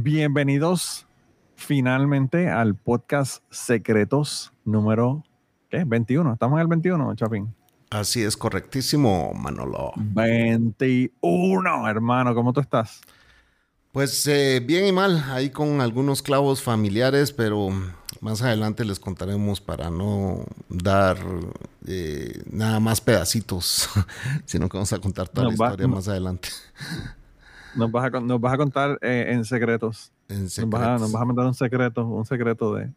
Bienvenidos finalmente al podcast Secretos número ¿qué? 21. Estamos en el 21, Chapín. Así es, correctísimo, Manolo. 21, hermano, ¿cómo tú estás? Pues eh, bien y mal, ahí con algunos clavos familiares, pero más adelante les contaremos para no dar eh, nada más pedacitos, sino que vamos a contar toda la historia más adelante. Nos vas a, nos vas a contar eh, en secretos. En Nos vas, a, nos vas a mandar un secreto, un secreto de...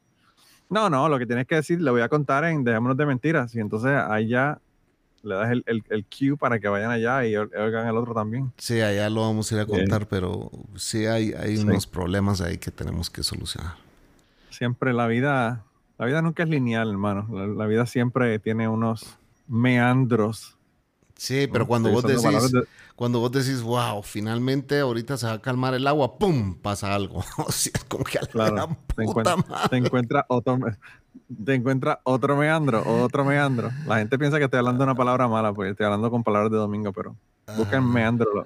No, no, lo que tienes que decir, le voy a contar en Dejémonos de Mentiras. Y entonces ahí ya le das el, el, el cue para que vayan allá y oigan el otro también. Sí, allá lo vamos a ir a contar, pero sí hay, hay Sí. unos problemas ahí que tenemos que solucionar. Siempre la vida, la vida nunca es lineal, hermano. La, la vida siempre tiene unos meandros. Sí, pero ¿no? cuando vos decís, de- cuando vos decís, wow, finalmente ahorita se va a calmar el agua, ¡pum! pasa algo. o sea, como que a la Claro, gran te, puta encuent- madre. te encuentra otro, te encuentra otro meandro, otro meandro. La gente piensa que estoy hablando una palabra mala, porque estoy hablando con palabras de domingo, pero busquen Ah. meandro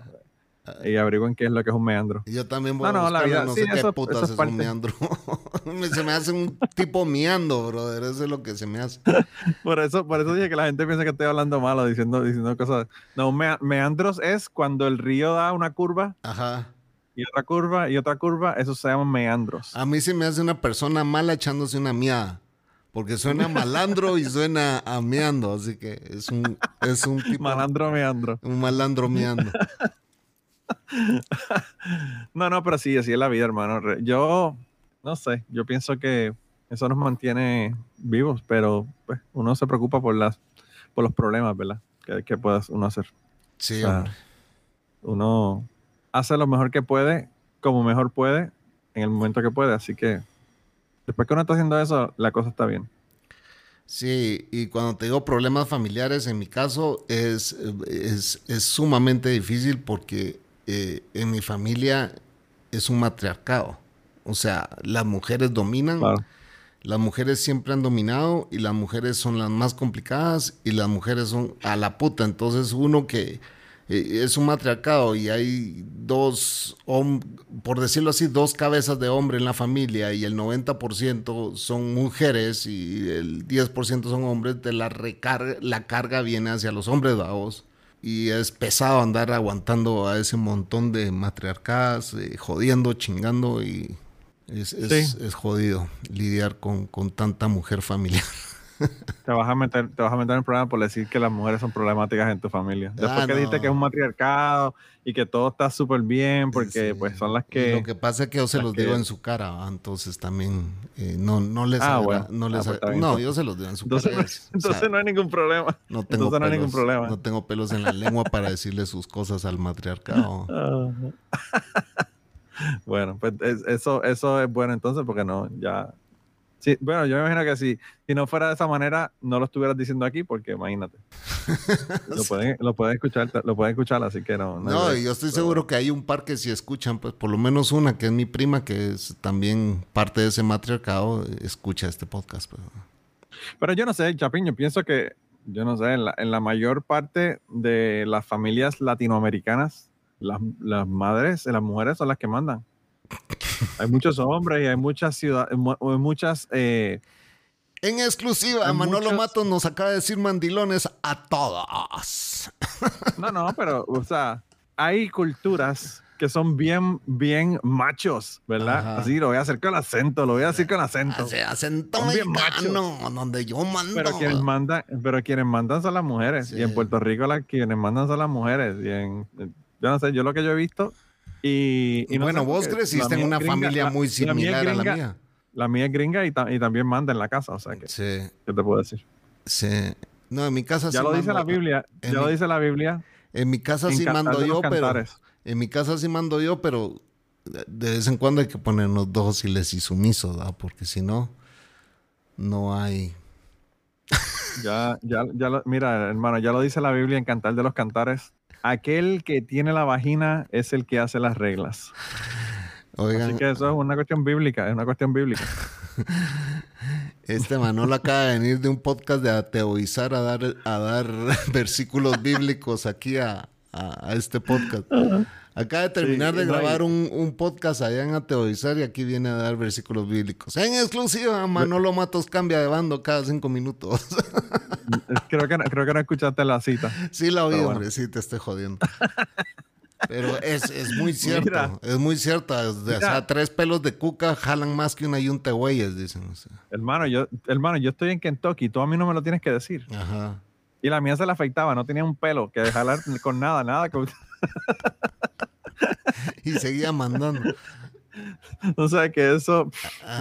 y averigüen qué es lo que es un meandro. Yo también voy No, a no, la vida- no sí, sé qué eso- putas eso es es, un meandro. Me- se me hace un tipo meando, brother. Eso es lo que se me hace. Por eso, por eso dije que la gente piensa que estoy hablando malo, diciendo, diciendo cosas. No, mea- meandros es cuando el río da una curva Ajá. y otra curva y otra curva, eso se llama meandros. A mí se me hace una persona mala echándose una miada. Porque suena malandro y suena a meando. Así que es un, es un tipo. Malandro meandro. Un malandro meando. No, no, pero sí, así es la vida, hermano. Yo, no sé, yo pienso que eso nos mantiene vivos, pero pues, uno se preocupa por las, por los problemas, ¿verdad? Que, que pueda uno hacer. Sí, O sea, hombre. Uno hace lo mejor que puede, como mejor puede, en el momento que puede. Así que después que uno está haciendo eso, la cosa está bien. Sí, y cuando te digo problemas familiares, en mi caso es, es, es sumamente difícil porque eh, en mi familia es un matriarcado. O sea, las mujeres dominan, Claro. las mujeres siempre han dominado y las mujeres son las más complicadas y las mujeres son a la puta. Entonces uno que eh, es un matriarcado y hay dos, por decirlo así, dos cabezas de hombre en la familia y el 90% son mujeres y el 10% son hombres, de la, recarga, la carga viene hacia los hombres bravos. Y es pesado andar aguantando a ese montón de matriarcadas, eh, jodiendo, chingando y es, es- Sí. es jodido lidiar con, con tanta mujer familiar. Te vas a meter, te vas a meter en programa por decir que las mujeres son problemáticas en tu familia. Después Ah, que no. dijiste que es un matriarcado y que todo está súper bien porque Sí. pues son las que... Lo que pasa es que yo se los que- digo en su cara, entonces también eh, no, no les Ah, agra- bueno. no Ah, les pues agra- no, entonces. yo se los digo en su Entonces, cara. no- o sea, entonces no hay ningún problema. no tengo entonces no hay ningún pelos- problema. No tengo pelos en la lengua para decirle sus cosas al matriarcado. bueno, pues es- eso, eso es bueno entonces porque no, ya... Sí, bueno, yo me imagino que si, si no fuera de esa manera, no lo estuvieras diciendo aquí porque imagínate. Lo pueden, lo pueden escuchar, lo pueden escuchar, así que no. no No, yo estoy Pero seguro que hay un par que si escuchan, pues por lo menos una, que es mi prima, que es también parte de ese matriarcado, escucha este podcast. pues. Pero yo no sé, Chapín, yo pienso que, yo no sé, en la, en la mayor parte de las familias latinoamericanas, las, las madres, las mujeres son las que mandan. Hay muchos hombres y hay muchas ciudades, muchas... eh, En exclusiva, Hay Manolo muchos- Matos nos acaba de decir mandilones a todos. no, no, pero, o sea, hay culturas que son bien, bien machos, ¿verdad? Ajá. Así lo voy a hacer con acento, lo voy a decir con acento. Hace acento Son bien mexicano, donde yo mando. Pero quienes mandan, pero quienes mandan son las mujeres. Sí. Y en Puerto Rico las quienes mandan son las mujeres. Y en, yo no sé, yo lo que yo he visto. Y, y no bueno, vos porque creciste en una gringa, familia la- muy la similar a la mía. La mía es gringa y, ta- y también manda en la casa. O sea, que, Sí, ¿qué te puedo decir? sí. No, en mi casa Ya sí lo dice la Biblia. Ya mi- lo dice la Biblia. En mi casa en sí mando yo, pero Cantares. en mi casa sí mando yo, pero de vez en cuando hay que ponernos dóciles y sumisos, ¿verdad? Porque si no, no hay. Ya, ya, ya lo- mira, hermano, ya lo dice la Biblia en Cantar de los Cantares. Aquel que tiene la vagina es el que hace las reglas. Oigan, Así que eso es una cuestión bíblica, es una cuestión bíblica. este Manolo acaba de venir de un podcast de ateoizar a dar, a dar versículos bíblicos aquí a, a- a este podcast. Acaba de terminar Sí, de grabar un, un podcast allá en ateoizar y aquí viene a dar versículos bíblicos. En exclusiva, Manolo Matos cambia de bando cada cinco minutos. Creo que, no- creo que no escuchaste la cita. Sí la oí, hombre, sí te estoy jodiendo. Pero es, es muy cierto, Mira. es muy de- o sea, tres pelos de cuca jalan más que una yunta de güeyes, dicen. o sea. Hermano, yo, hermano, yo estoy en Kentucky, tú a mí no me lo tienes que decir. Ajá. Y la mía se la afeitaba, no tenía un pelo que jalar con nada, nada. con- Y seguía mandando. O sea que eso,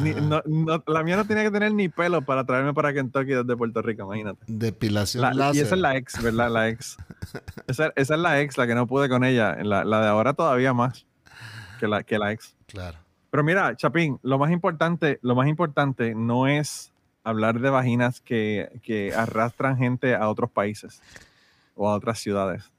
ni- Ajá. no- no- la mía no tenía que tener ni pelo para traerme para Kentucky desde Puerto Rico, imagínate. Depilación La- y láser. esa es la ex, ¿verdad? La ex. Esa, esa es la ex, la que no pude con ella. La, la de ahora todavía más que la, que la ex. Claro. Pero mira, Chapín, lo más importante, lo más importante no es hablar de vaginas que, que arrastran gente a otros países o a otras ciudades.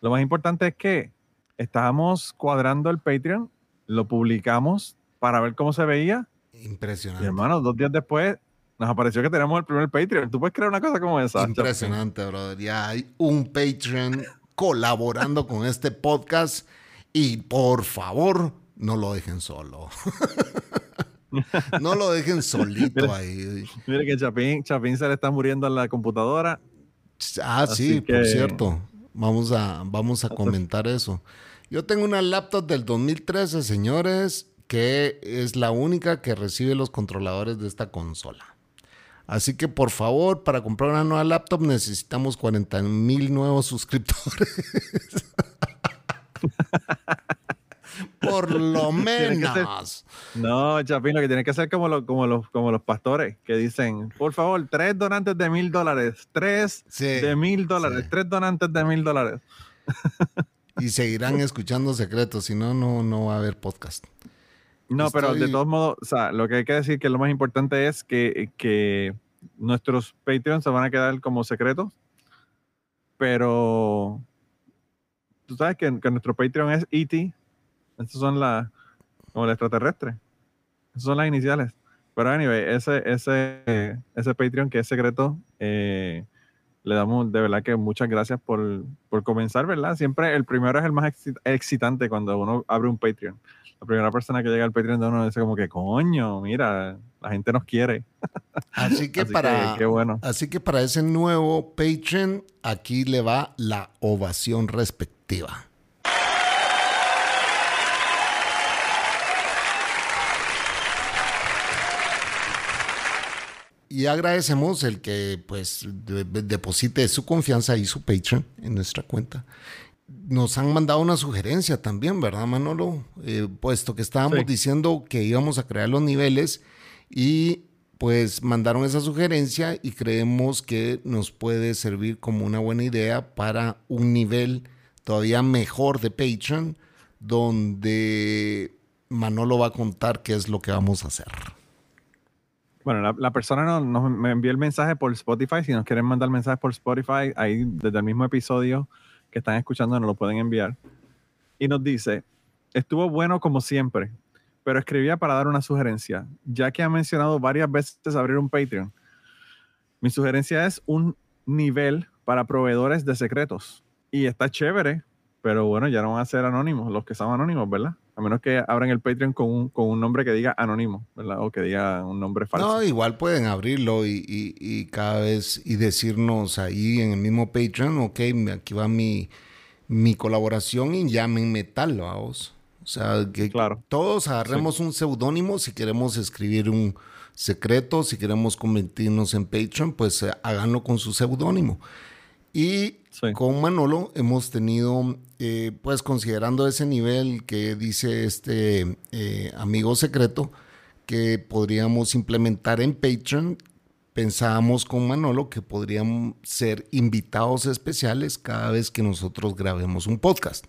Lo más importante es que estábamos cuadrando el Patreon, lo publicamos para ver cómo se veía. Y Impresionante. hermano, dos días después nos apareció que tenemos el primer Patreon. ¿Tú puedes creer una cosa como esa? Impresionante, brother. Ya hay un Patreon colaborando con este podcast. Y por favor, no lo dejen solo. no lo dejen solito ahí. Mire que Chapín, Chapín se le está muriendo en la computadora. Ah, Así sí, por que- cierto. Vamos a, vamos a comentar eso. Yo tengo una laptop del 2013, señores, que es la única que recibe los controladores de esta consola. Así que por favor, para comprar una nueva laptop necesitamos 40 mil nuevos suscriptores. por lo que ser- menos. No, Chapín, lo que tiene que hacer como, lo- como, los, como los pastores que dicen, por favor, tres donantes de mil dólares, tres Sí, de mil dólares, sí. tres donantes de mil dólares. Y seguirán escuchando secretos, si no, no, no va a haber podcast. No, pero de todos modos, o sea, lo que hay que decir que lo más importante es que, que nuestros Patreons se van a quedar como secretos, pero tú sabes que, que nuestro Patreon es E.T., estos son las, como el extraterrestre, esas son las iniciales. Pero anyway, ese, ese, ese Patreon que es secreto, eh, le damos de verdad que muchas gracias por, por comenzar, ¿verdad? Siempre el primero es el más exci- excitante cuando uno abre un Patreon. La primera persona que llega al Patreon de uno dice como que, coño, mira, la gente nos quiere. Así que Así para qué bueno. Así que para ese nuevo Patreon, aquí le va la ovación respectiva. Y agradecemos el que pues de- de- deposite su confianza y su Patreon en nuestra cuenta. Nos han mandado una sugerencia también, ¿verdad, Manolo? Eh, puesto que estábamos Sí. diciendo que íbamos a crear los niveles y pues mandaron esa sugerencia y creemos que nos puede servir como una buena idea para un nivel todavía mejor de Patreon, donde Manolo va a contar qué es lo que vamos a hacer. Bueno, la, persona nos, nos- me envió el mensaje por Spotify. Si nos quieren mandar mensajes por Spotify, ahí desde el mismo episodio que están escuchando nos lo pueden enviar. Y nos dice, estuvo bueno como siempre, pero escribía para dar una sugerencia, ya que ha mencionado varias veces abrir un Patreon. Mi sugerencia es un nivel para proveedores de secretos. Y está chévere, pero bueno, ya no van a ser anónimos, los que son anónimos, ¿verdad? A menos que abran el Patreon con un, con un nombre que diga anónimo, ¿verdad? O que diga un nombre falso. No, igual pueden abrirlo y, y- y cada vez y decirnos ahí en el mismo Patreon, ok, aquí va mi, mi colaboración en Llamen Metal, vamos. O sea, que Claro. todos agarremos un seudónimo si queremos escribir un secreto, si queremos convertirnos en Patreon, pues eh, háganlo con su seudónimo. Y Sí. con Manolo hemos tenido, eh, pues considerando ese nivel que dice este eh, amigo secreto, que podríamos implementar en Patreon, pensábamos con Manolo que podrían ser invitados especiales cada vez que nosotros grabemos un podcast.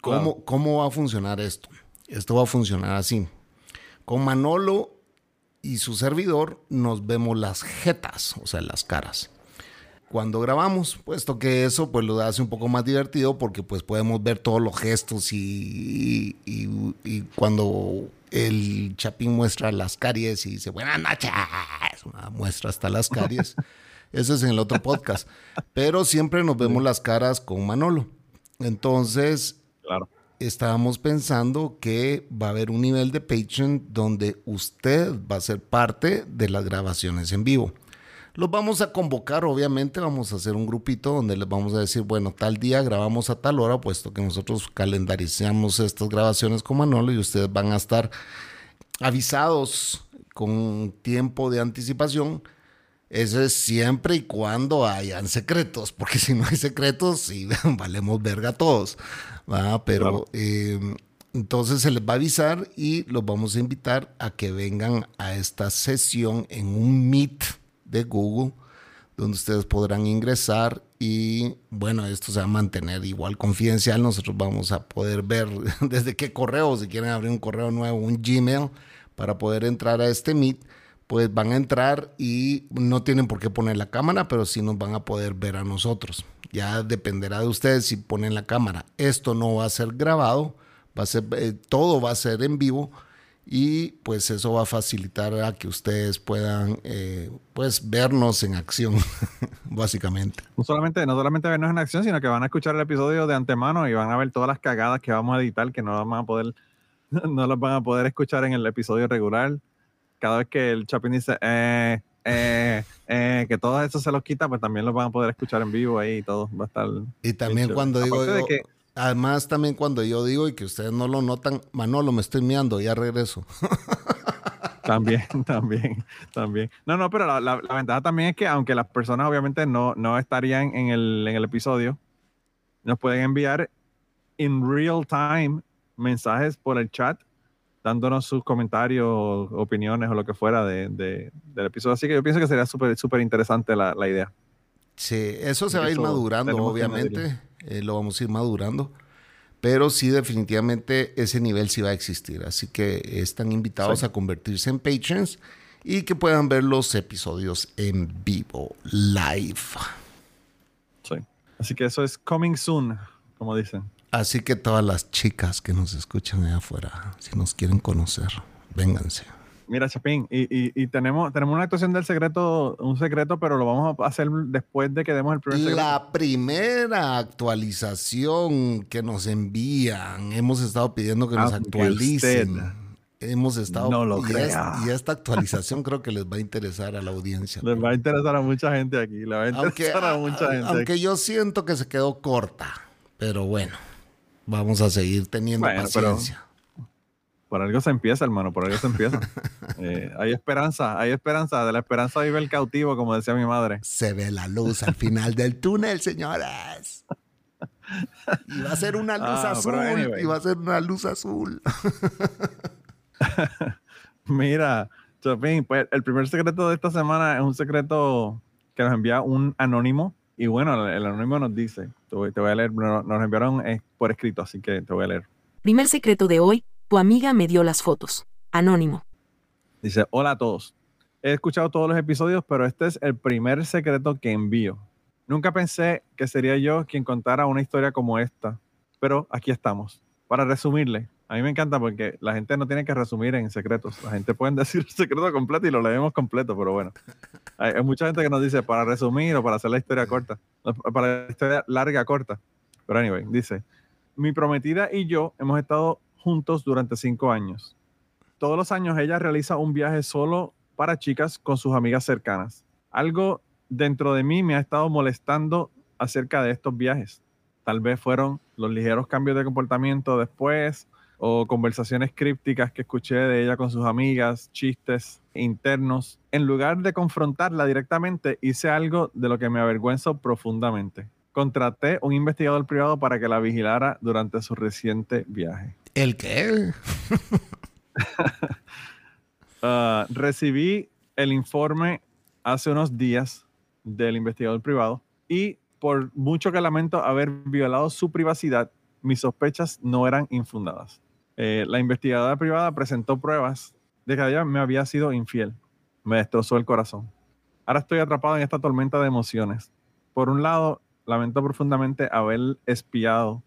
¿Cómo, Claro. ¿Cómo va a funcionar esto? Esto va a funcionar así. Con Manolo y su servidor nos vemos las jetas, o sea, las caras. Cuando grabamos, puesto que eso pues lo hace un poco más divertido porque pues podemos ver todos los gestos y, y- y- y cuando el Chapín muestra las caries y dice buenas noches, muestra hasta las caries. Eso es en el otro podcast. Pero siempre nos vemos las caras con Manolo. Entonces, Claro. estábamos pensando que va a haber un nivel de Patreon donde usted va a ser parte de las grabaciones en vivo. Los vamos a convocar, obviamente, vamos a hacer un grupito donde les vamos a decir, bueno, tal día grabamos a tal hora, puesto que nosotros calendarizamos estas grabaciones con Manolo y ustedes van a estar avisados con tiempo de anticipación. Eso es siempre y cuando hayan secretos, porque si no hay secretos, sí, valemos verga todos. ¿va? Pero eh, entonces se les va a avisar y los vamos a invitar a que vengan a esta sesión en un Meet de Google, donde ustedes podrán ingresar y bueno, esto se va a mantener igual confidencial. Nosotros vamos a poder ver desde qué correo, si quieren abrir un correo nuevo, un Gmail, para poder entrar a este Meet pues van a entrar y no tienen por qué poner la cámara, pero sí nos van a poder ver a nosotros. Ya dependerá de ustedes si ponen la cámara. Esto no va a ser grabado, va a ser eh, todo va a ser en vivo y pues eso va a facilitar a que ustedes puedan eh, pues vernos en acción, básicamente. No solamente, no solamente vernos en acción, sino que van a escuchar el episodio de antemano y van a ver todas las cagadas que vamos a editar, que no las van a poder, no las van a poder escuchar en el episodio regular. Cada vez que el Chapin dice eh, eh, eh, que todo eso se los quita, pues también los van a poder escuchar en vivo ahí y todo. Va a estar. Y también cuando digo, que- además también cuando yo digo y que ustedes no lo notan, Manolo, me estoy meando, ya regreso. También, también, también. No, no, pero la, la- la ventaja también es que aunque las personas obviamente no, no estarían en el, en el episodio, nos pueden enviar in real time mensajes por el chat, dándonos sus comentarios, opiniones o lo que fuera de, de- del episodio. Así que yo pienso que sería súper súper interesante la, la idea. Sí, eso se va a ir madurando, obviamente. Eh, lo vamos a ir madurando. Pero sí, definitivamente ese nivel sí va a existir. Así que están invitados Sí. a convertirse en patrons y que puedan ver los episodios en vivo, live. Sí. Así que eso es coming soon, como dicen. Así que todas las chicas que nos escuchan allá afuera, si nos quieren conocer, vénganse. Mira, Chapín, y, y- y tenemos, tenemos una actuación del secreto, un secreto, pero lo vamos a hacer después de que demos el primer secreto. La primera actualización que nos envían, hemos estado pidiendo que nos Aunque actualicen. usted Hemos estado no lo y, es- y esta actualización creo que les va a interesar a la audiencia. Les va a interesar a mucha gente aquí. Le va a Aunque, a mucha gente. aunque yo siento que se quedó corta, pero bueno, vamos a seguir teniendo Bueno, pero- paciencia. Por algo se empieza, hermano. Por algo se empieza. Eh, hay esperanza, hay esperanza. De la esperanza vive el cautivo, como decía mi madre. Se ve la luz al final del túnel, señoras. Y va a ser una luz Ah, azul. anyway. Y va a ser una luz azul. Mira, Chapín, pues el primer secreto de esta semana es un secreto que nos envía un anónimo. Y bueno, el, el anónimo nos dice, te voy, te voy a leer, nos, nos enviaron eh, por escrito, así que te voy a leer. Primer secreto de hoy, tu amiga me dio las fotos. Anónimo. Dice, hola a todos. He escuchado todos los episodios, pero este es el primer secreto que envío. Nunca pensé que sería yo quien contara una historia como esta, pero aquí estamos. Para resumirle, a mí me encanta porque la gente no tiene que resumir en secretos. La gente puede decir el secreto completo y lo leemos completo, pero bueno. Hay, mucha gente que nos dice para resumir o para hacer la historia corta, para la historia larga corta. Pero anyway, dice, mi prometida y yo hemos estado juntos durante cinco años todos los años ella realiza un viaje solo para chicas con sus amigas cercanas. Algo dentro de mí me ha estado molestando acerca de estos viajes. Tal vez fueron los ligeros cambios de comportamiento después o conversaciones crípticas que escuché de ella con sus amigas, chistes internos. En lugar de confrontarla directamente, hice algo de lo que me avergüenzo profundamente. Contraté un investigador privado para que la vigilara durante su reciente viaje. ¿El qué? Uh, recibí el informe hace unos días del investigador privado y por mucho que lamento haber violado su privacidad, mis sospechas no eran infundadas. Eh, la investigadora privada presentó pruebas de que ella me había sido infiel. Me destrozó el corazón. Ahora estoy atrapado en esta tormenta de emociones. Por un lado, lamento profundamente haber espiado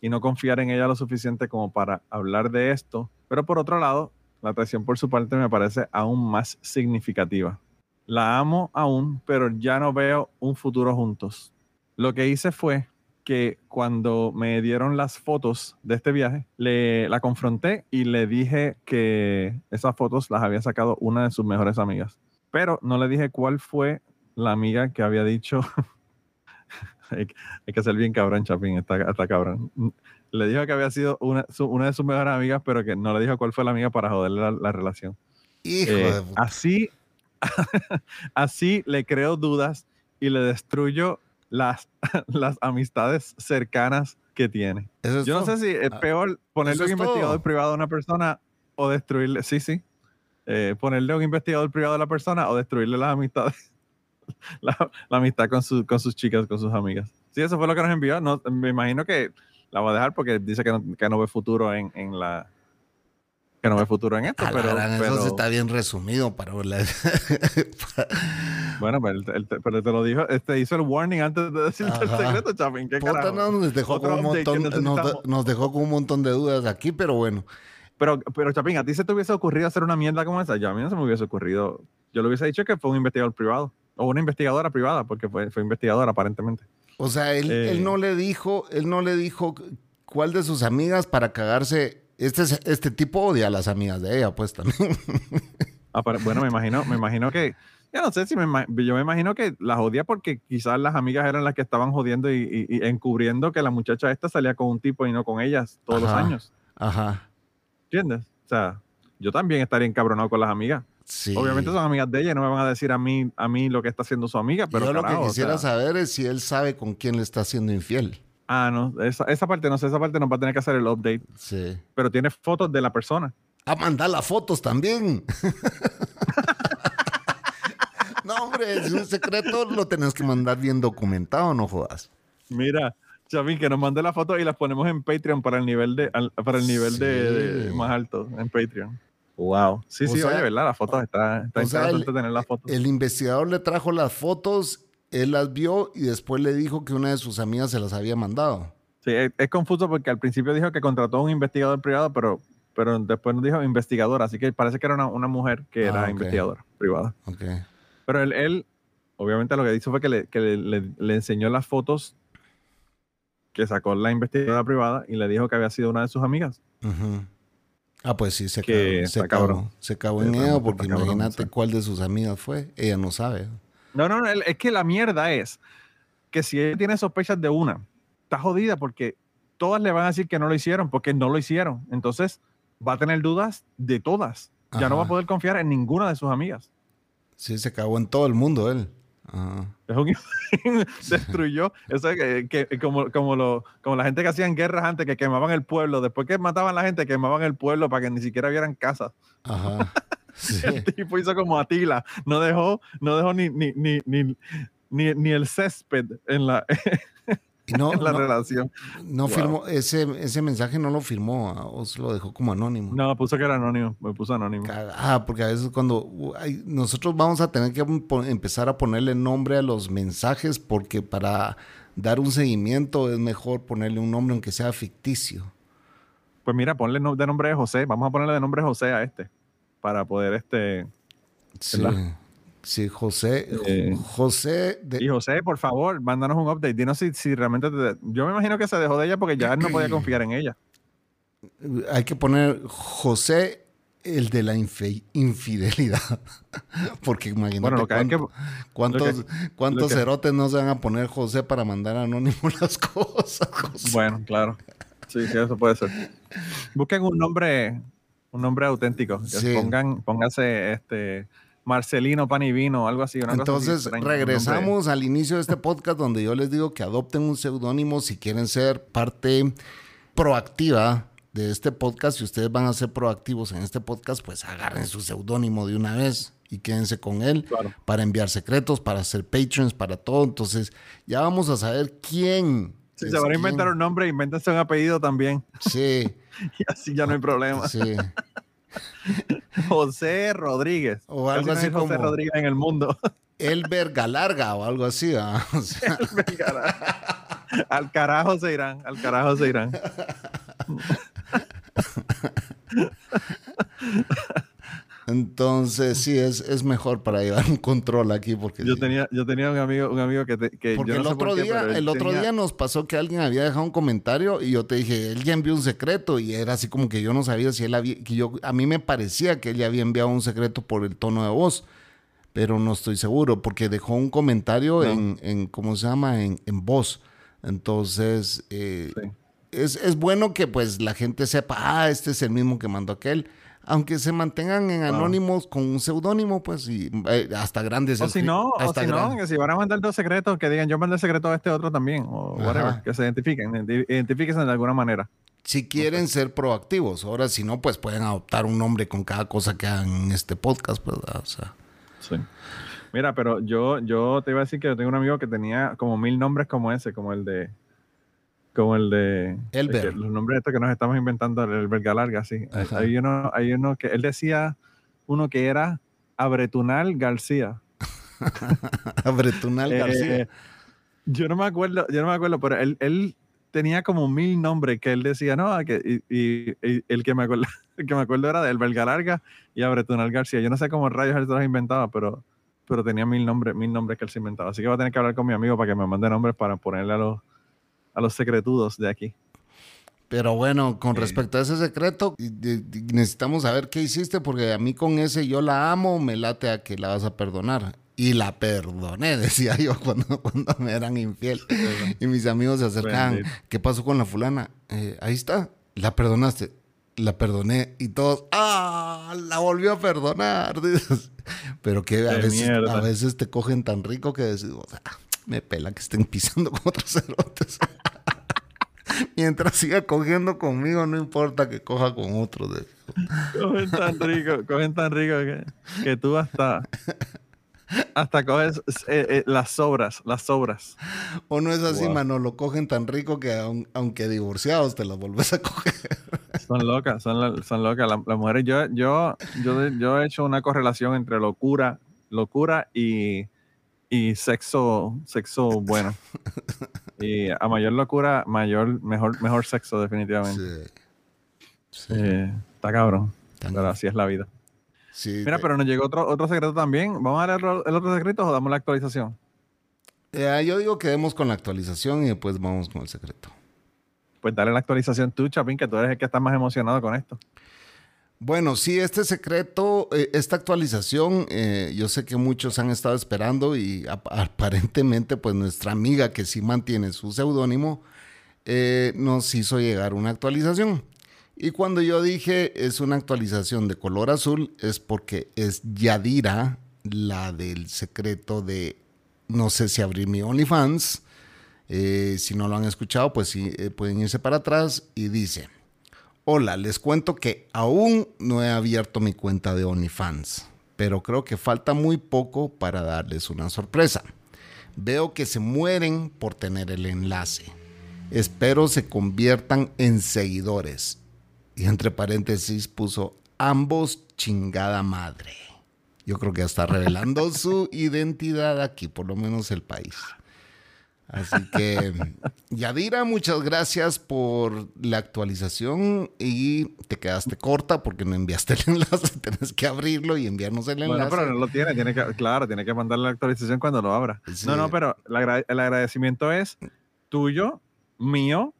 y no confiar en ella lo suficiente como para hablar de esto, pero por otro lado, la traición por su parte me parece aún más significativa. La amo aún, pero ya no veo un futuro juntos. Lo que hice fue que cuando me dieron las fotos de este viaje, le, la confronté y le dije que esas fotos las había sacado una de sus mejores amigas. Pero no le dije cuál fue la amiga que había dicho. hay, que ser bien cabrón, Chapín, está, está cabrón le dijo que había sido una, una, de sus mejores amigas, pero que no le dijo cuál fue la amiga para joderle la, relación. Hijo eh, de Así, así le creo dudas y le destruyo las, las amistades cercanas que tiene. Yo no sé si es ah, peor ponerle un investigador privado a una persona o destruirle, sí, sí, eh, ponerle un investigador privado a la persona o destruirle las amistades, la, amistad con, con sus chicas, con sus amigas. Sí, eso fue lo que nos envió. No, me imagino que la voy a dejar porque dice que no, que no ve futuro en, en, la que no ve futuro en esto, pero, eso está bien resumido para Bueno, pero, pero, te lo dijo, este hizo el warning antes de decirte el secreto, Chapin. ¿Qué carajo? nos, dejó con un montón, nos, dejó con un montón de dudas aquí, pero bueno. Pero, pero Chapín, ¿a ti se te hubiese ocurrido hacer una mierda como esa? Ya a mí no se me hubiese ocurrido. Yo le hubiese dicho que fue un investigador privado o una investigadora privada, porque fue, fue investigadora aparentemente. O sea, él, él, no le dijo, él no le dijo cuál de sus amigas para cagarse. Este, este tipo odia a las amigas de ella, pues también. Ah, bueno, me imagino, me imagino que, ya no sé si me, yo me imagino que las odia porque quizás las amigas eran las que estaban jodiendo y, encubriendo que la muchacha esta salía con un tipo y no con ellas todos los años. Ajá. ¿Entiendes? O sea, yo también estaría encabronado con las amigas. Obviamente son amigas de ella y no me van a decir a mí, a mí lo que está haciendo su amiga, pero Yo lo que quisiera saber es si él sabe con quién le está haciendo infiel. Ah, no, esa, esa, parte no sé, esa parte nos va a tener que hacer el update. Sí. Pero tiene fotos de la persona. A mandar las fotos también. no, hombre, es un secreto, lo tenés que mandar bien documentado, no jodas. Mira, Chavín, que nos mande la foto y las ponemos en Patreon para el nivel de, para el nivel de más alto en Patreon. Wow. Sí, sí, oye, ¿verdad? Las fotos, está, está interesante tener las fotos. El investigador le trajo las fotos, él las vio y después le dijo que una de sus amigas se las había mandado. Sí, es, confuso porque al principio dijo que contrató a un investigador privado, pero, pero después nos dijo investigadora, así que parece que era una, mujer que era ah, investigadora privada. Okay. Pero él, él, obviamente lo que hizo fue que le, que le, le enseñó las fotos que sacó la investigadora privada y le dijo que había sido una de sus amigas. Ajá. Ah, pues sí, se, que se, cagó, se cagó en ella porque imagínate cuál de sus amigas fue. Ella no sabe. No, no, no, es que la mierda es que si ella tiene sospechas de una, está jodida porque todas le van a decir que no lo hicieron porque no lo hicieron. Entonces va a tener dudas de todas. Ya no va a poder confiar en ninguna de sus amigas. Sí, se cagó en todo el mundo él. Es un, destruyó. Eso que, que, como, como, lo, como la gente que hacían guerras antes, que quemaban el pueblo. Después que mataban a la gente, quemaban el pueblo para que ni siquiera vieran casas. Ajá. el tipo hizo como Atila. No dejó, no dejó ni, ni, ni, ni, ni, ni el césped en la, no, la relación. No firmó, ese, ese mensaje no lo firmó o se lo dejó como anónimo. No, puso que era anónimo, me puso anónimo. Ah, porque a veces cuando nosotros vamos a tener que empezar a ponerle nombre a los mensajes porque para dar un seguimiento es mejor ponerle un nombre aunque sea ficticio. Pues mira, ponle de nombre de José, vamos a ponerle de nombre José a este para poder este... Sí. Sí, José. Eh, José. Y José, por favor, mándanos un update. Dinos si, si realmente. Yo me imagino que se dejó de ella porque ya no podía confiar en ella. Hay que poner José El de la infe- infidelidad. Porque imagínate Bueno, lo que cuánto- cuántos, lo que- cuántos lo cerotes no se van a poner José para mandar anónimo las cosas. José. Bueno, claro. Sí, sí, eso puede ser. Busquen un nombre, un nombre auténtico. Sí. pongan, póngase este Marcelino Panivino o algo así. una cosa así Entonces, nombre- regresamos al inicio de este podcast donde yo les digo que adopten un seudónimo si quieren ser parte proactiva de este podcast. Si ustedes van a ser proactivos en este podcast, pues agarren su seudónimo de una vez y quédense con él Claro. para enviar secretos, para ser patrons, para todo. Entonces, ya vamos a saber quién. Si se van a inventar un nombre, invéntense un apellido también. Sí, Y así ya no hay problema. sí. José Rodríguez. O algo así José como- Rodríguez en el mundo. Elber Galarga o algo así. O sea, al carajo se irán, al carajo se irán. Entonces, sí, es, es mejor para llevar un control aquí porque... Yo sí. tenía, yo tenía un amigo, un amigo que, te- que Porque yo no el por otro qué, día, el otro tenía- día nos pasó que alguien había dejado un comentario y yo te dije, él ya envió un secreto y era así como que yo no sabía si él había, que yo, a mí me parecía que él ya había enviado un secreto por el tono de voz, pero no estoy seguro porque dejó un comentario No. en, en, ¿cómo se llama? En, en voz. Entonces, eh, Sí. es, es bueno que pues la gente sepa, ah, este es el mismo que mandó aquel. Aunque se mantengan en anónimos con un seudónimo, pues, y eh, hasta grandes. O si no, o si gran- no, que si van a mandar dos secretos, que digan yo mandé el secreto a este otro también, o whatever, Ajá. que se identifiquen, identi- identifíquense de alguna manera. si quieren ser proactivos. Ahora, si no, pues pueden adoptar un nombre con cada cosa que hagan en este podcast, pues, ¿verdad? O sea, Sí. Mira, pero yo, yo te iba a decir que yo tengo un amigo que tenía como mil nombres como ese, como el de. Como el de. Elber. es que los nombres estos que nos estamos inventando, el Elber Galarga, sí. Hay, Ajá. hay uno, hay uno que. Él decía uno que era Abretunal García. Bretunal Eh, García. yo no me acuerdo, yo no me acuerdo, pero él, él tenía como mil nombres que él decía, no, que, y, y- y el que me acuerdo, el que me acuerdo era de El Belga Larga y Abretunal García. Yo no sé cómo rayos él se los inventaba, pero, pero tenía mil nombres, mil nombres que él se inventaba. Así que voy a tener que hablar con mi amigo para que me mande nombres para ponerle a los, a los secretudos de aquí. Pero bueno, con respecto a ese secreto, necesitamos saber qué hiciste, porque a mí con ese yo la amo, me late a que la vas a perdonar. Y la perdoné, decía yo cuando, cuando me eran infiel. Y mis amigos se acercaban. ¿Qué pasó con la fulana? "Eh, ahí está, la perdonaste. La perdoné y todos, ¡ah! La volvió a perdonar. Pero que a veces, a veces te cogen tan rico que decimos, "Ah, me pela que estén pisando con otros cerotes. Mientras siga cogiendo conmigo, no importa que coja con otros. de- Cogen tan rico, cogen tan rico que, que tú hasta, hasta coges eh, eh, las sobras, las sobras. O no es así, Wow. mano, lo cogen tan rico que aun- aunque divorciados te los volvés a coger. Son locas, son, la- son locas. La- Las, mujeres, yo, yo, yo, yo he hecho una correlación entre locura, locura y, y sexo, sexo bueno. Y a mayor locura, mayor, mejor, mejor sexo, definitivamente. Sí. Sí. Eh, está cabrón. Tan- Pero así es la vida. sí, Mira, te- pero nos llegó otro, otro secreto también. ¿Vamos a leer el el otro secreto o damos la actualización? Eh, yo digo que demos con la actualización y después vamos con el secreto. Pues dale la actualización tú, Chapín, que tú eres el que está más emocionado con esto. Bueno, sí, este secreto, eh, esta actualización, eh, yo sé que muchos han estado esperando y ap- aparentemente pues nuestra amiga que sí mantiene su seudónimo eh, nos hizo llegar una actualización. Y cuando yo dije es una actualización de color azul es porque es Yadira, la del secreto de no sé si abrir mi OnlyFans. Si no lo han escuchado, pues sí, pueden irse para atrás y dice... Hola, les cuento que aún no he abierto mi cuenta de OnlyFans, pero creo que falta muy poco para darles una sorpresa. Veo que se mueren por tener el enlace. Espero se conviertan en seguidores. Y entre paréntesis puso ambos chingada madre. Yo creo que está revelando su identidad aquí, por lo menos el país. Así que, Yadira, muchas gracias por la actualización y te quedaste corta porque no enviaste el enlace. Tienes que abrirlo y enviarnos el Bueno, enlace. pero no lo tiene, tiene que, claro, tiene que mandar la actualización cuando lo abra. Sí. No, no, pero el agradecimiento es tuyo, mío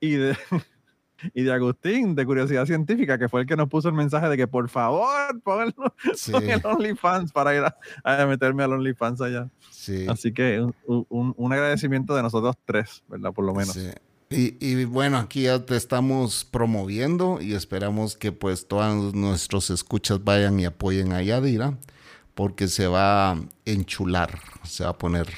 y de, y de Agustín, de Curiosidad Científica, que fue el que nos puso el mensaje de que por favor pongan Sí, el OnlyFans para ir a, a meterme al OnlyFans allá. sí. Así que un, un- un agradecimiento de nosotros tres, ¿verdad? Por lo menos. Sí. Y, y bueno, aquí ya te estamos promoviendo y esperamos que pues todos nuestros escuchas vayan y apoyen a Yadira porque se va a enchular, se va a poner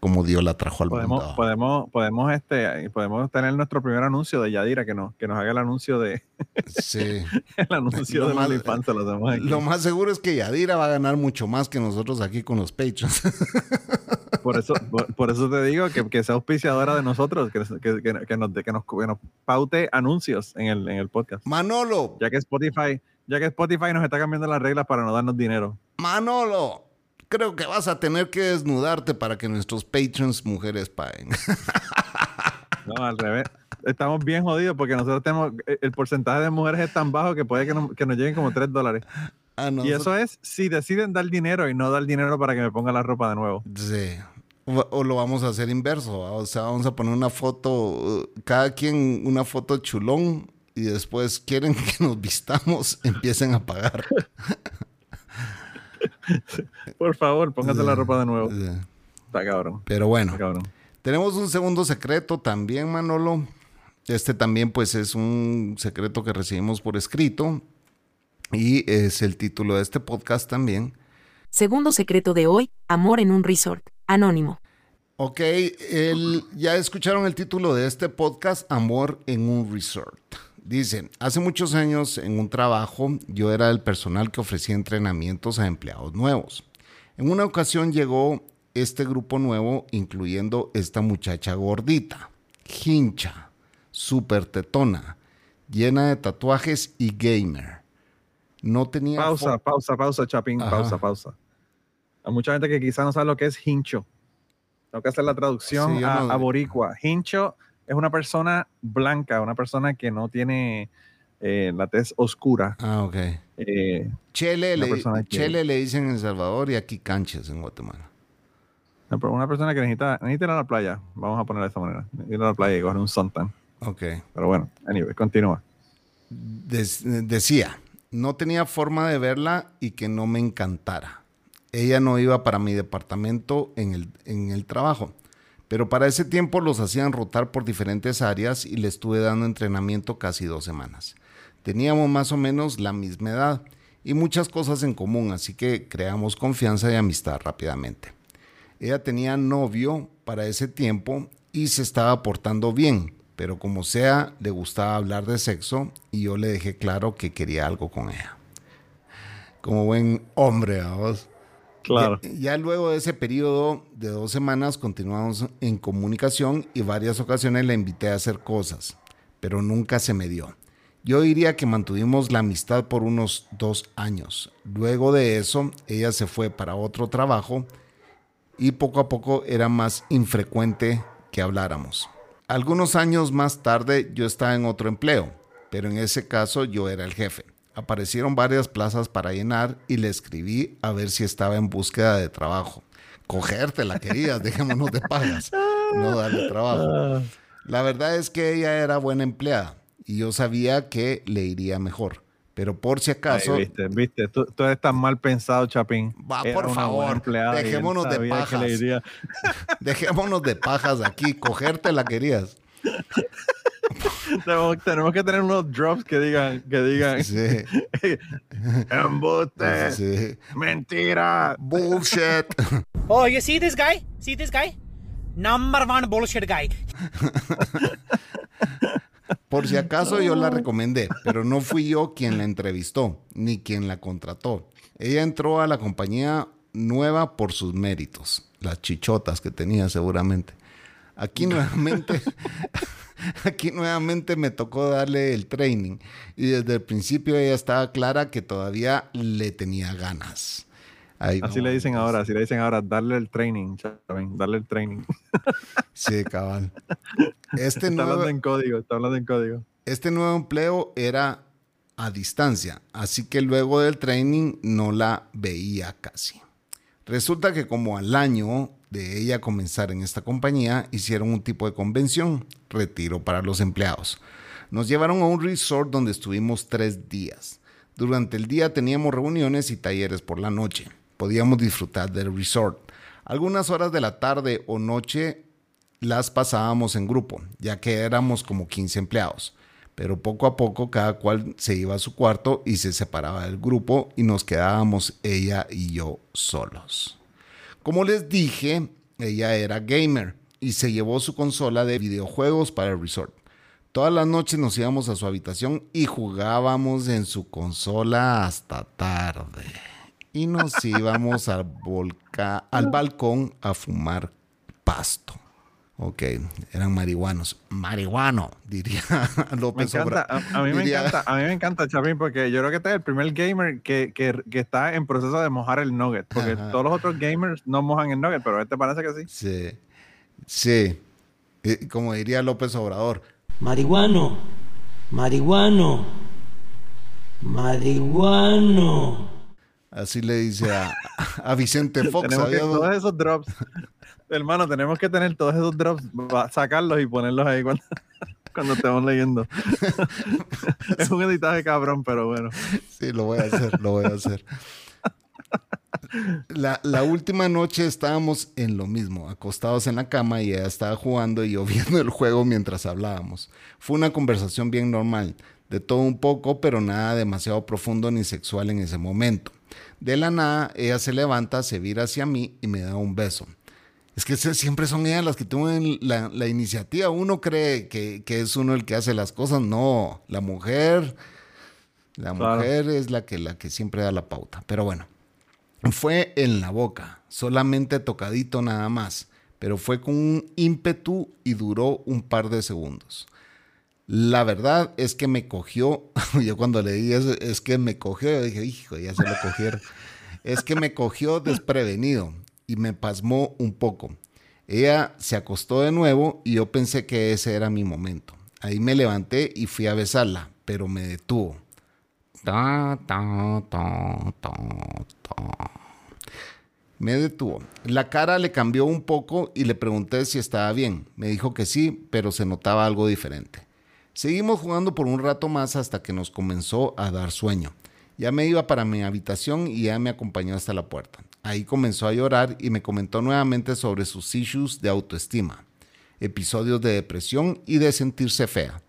como Dios la trajo al Podemos, mundo. podemos, podemos, este, podemos tener nuestro primer anuncio de Yadira, que nos, que nos haga el anuncio de Sí. el anuncio Lo de más- se lo hacemos aquí. Lo más seguro es que Yadira va a ganar mucho más que nosotros aquí con los Patrons. Por eso, por, por eso te digo que, que sea auspiciadora de nosotros, que, que, que, que nos, que, nos, que nos paute anuncios en el, en el podcast. Manolo, Ya que Spotify, ya que Spotify nos está cambiando las reglas para no darnos dinero. Manolo, creo que vas a tener que desnudarte para que nuestros Patrons mujeres paguen. No, al revés. Estamos bien jodidos porque nosotros tenemos eh, el porcentaje de mujeres es tan bajo que puede que, nos- que nos lleguen como 3 dólares. Ah, Y nosotros- eso es si deciden dar dinero y no dar dinero para que me ponga la ropa de nuevo. Sí. O, o lo vamos a hacer inverso. ¿va? O sea, vamos a poner una foto, cada quien una foto chulón y después quieren que nos vistamos, empiecen a pagar. Por favor, póngase la ropa de nuevo. Está cabrón. Pero bueno, Está cabrón. tenemos un segundo secreto también, Manolo. Este también pues es un secreto que recibimos por escrito y es el título de este podcast también. Segundo secreto de hoy, amor en un resort. Anónimo. Ok, el- ya escucharon el título de este podcast, Amor en un Resort. Dice, hace muchos años en un trabajo yo era el personal que ofrecía entrenamientos a empleados nuevos. En una ocasión llegó este grupo nuevo, incluyendo esta muchacha gordita, hincha, súper tetona, llena de tatuajes y gamer. No tenía... Pausa, pausa, pausa, Chapín. Ajá. Pausa, pausa. Hay mucha gente que quizá no sabe lo que es hincho. Tengo que hacer la traducción Sí, a, no- a boricua. Hincho es una persona blanca, una persona que no tiene eh, la tez oscura. Ah, ok. Eh, Chele le, Chele le dicen en El Salvador y aquí canches en Guatemala. una persona que necesita, necesita ir a la playa. Vamos a ponerlo de esta manera. Ir a la playa y coger un suntan. Ok. Pero bueno, anyway, continúa. Des- decía, no tenía forma de verla y que no me encantara. Ella no iba para mi departamento en el, en el trabajo, pero para ese tiempo los hacían rotar por diferentes áreas y le estuve dando entrenamiento casi dos semanas. Teníamos más o menos la misma edad y muchas cosas en común, así que creamos confianza y amistad rápidamente. Ella tenía novio para ese tiempo y se estaba portando bien, pero como sea, le gustaba hablar de sexo y yo le dejé claro que quería algo con ella. Como buen hombre, vamos. Claro. Ya, luego de ese periodo de dos semanas continuamos en comunicación y varias ocasiones la invité a hacer cosas, pero nunca se me dio. Yo diría que mantuvimos la amistad por unos dos años. Luego de eso, ella se fue para otro trabajo y poco a poco era más infrecuente que habláramos. Algunos años más tarde yo estaba en otro empleo, pero en ese caso yo era el jefe. Aparecieron varias plazas para llenar y le escribí a ver si estaba en búsqueda de trabajo. Cogerte la querías, dejémonos de pagas, no darle trabajo. La verdad es que ella era buena empleada y yo sabía que le iría mejor. Pero por si Ay, acaso, viste, viste, tú, tú eres tan mal pensado, Chapín. Va, Era por favor, dejémonos de pajas. dejémonos de pajas aquí, cogerte la querías. Tenemos, tenemos que tener unos drops que digan, que digan, Sí, embuste, sí. mentira. Bullshit. Oh, you see this guy? See this guy? Number one bullshit guy. Por si acaso yo la recomendé, pero no fui yo quien la entrevistó, ni quien la contrató. Ella entró a la compañía nueva por sus méritos, las chichotas que tenía seguramente. Aquí nuevamente, aquí nuevamente me tocó darle el training y desde el principio ella estaba clara que todavía le tenía ganas. Ahí Así le dicen ahora, así le dicen ahora, darle el training, Chapín, darle el training. Sí, cabal. Este Está nuevo, hablando en código, está hablando en código. Este nuevo empleo era a distancia, así que luego del training no la veía casi. Resulta que como al año de ella comenzar en esta compañía, hicieron un tipo de convención, retiro para los empleados. Nos llevaron a un resort donde estuvimos tres días. Durante el día teníamos reuniones y talleres por la noche. Podíamos disfrutar del resort. Algunas horas de la tarde o noche las pasábamos en grupo, ya que éramos como 15 empleados. Pero poco a poco cada cual se iba a su cuarto y se separaba del grupo y nos quedábamos ella y yo solos. Como les dije, ella era gamer y se llevó su consola de videojuegos para el resort. Todas las noches nos íbamos a su habitación y jugábamos en su consola hasta tarde. Y nos íbamos al, volca- al balcón a fumar pasto. Ok, eran marihuanos. Marihuano, diría Me López encanta, Obrador. a, a mí me Diría- encanta, a mí me encanta, Chapín, porque yo creo que este es el primer gamer que, que- que está en proceso de mojar el nugget, porque Ajá. todos los otros gamers no mojan el nugget, pero este parece que sí. Sí, sí. Como diría López Obrador, Marihuano, marihuano, marihuano. así le dice a, a Vicente Fox. tenemos que, todos esos drops, hermano, tenemos que tener todos esos drops, sacarlos y ponerlos ahí cuando, cuando estemos leyendo. es un editaje cabrón, pero bueno. Sí, lo voy a hacer, lo voy a hacer. La, la última noche estábamos en lo mismo, acostados en la cama y ella estaba jugando y yo viendo el juego mientras hablábamos. Fue una conversación bien normal, de todo un poco, pero nada demasiado profundo ni sexual en ese momento. De la nada, ella se levanta, se vira hacia mí y me da un beso. Es que siempre son ellas las que toman la, la iniciativa. Uno cree que, que es uno el que hace las cosas. No, la mujer la Claro. mujer es la que, la que siempre da la pauta. Pero bueno, fue en la boca, solamente tocadito nada más, pero fue con un ímpetu y duró un par de segundos. La verdad es que me cogió, yo cuando le di eso, es que me cogió, yo dije, hijo, ya se lo cogieron. es que me cogió desprevenido y me pasmó un poco. Ella se acostó de nuevo y yo pensé que ese era mi momento. Ahí me levanté y fui a besarla, pero me detuvo. Ta, ta, ta. Me detuvo. La cara le cambió un poco y le pregunté si estaba bien. Me dijo que sí, pero se notaba algo diferente. Seguimos jugando por un rato más hasta que nos comenzó a dar sueño. Ya me iba para mi habitación y ya me acompañó hasta la puerta. Ahí comenzó a llorar y me comentó nuevamente sobre sus issues de autoestima, episodios de depresión y de sentirse fea.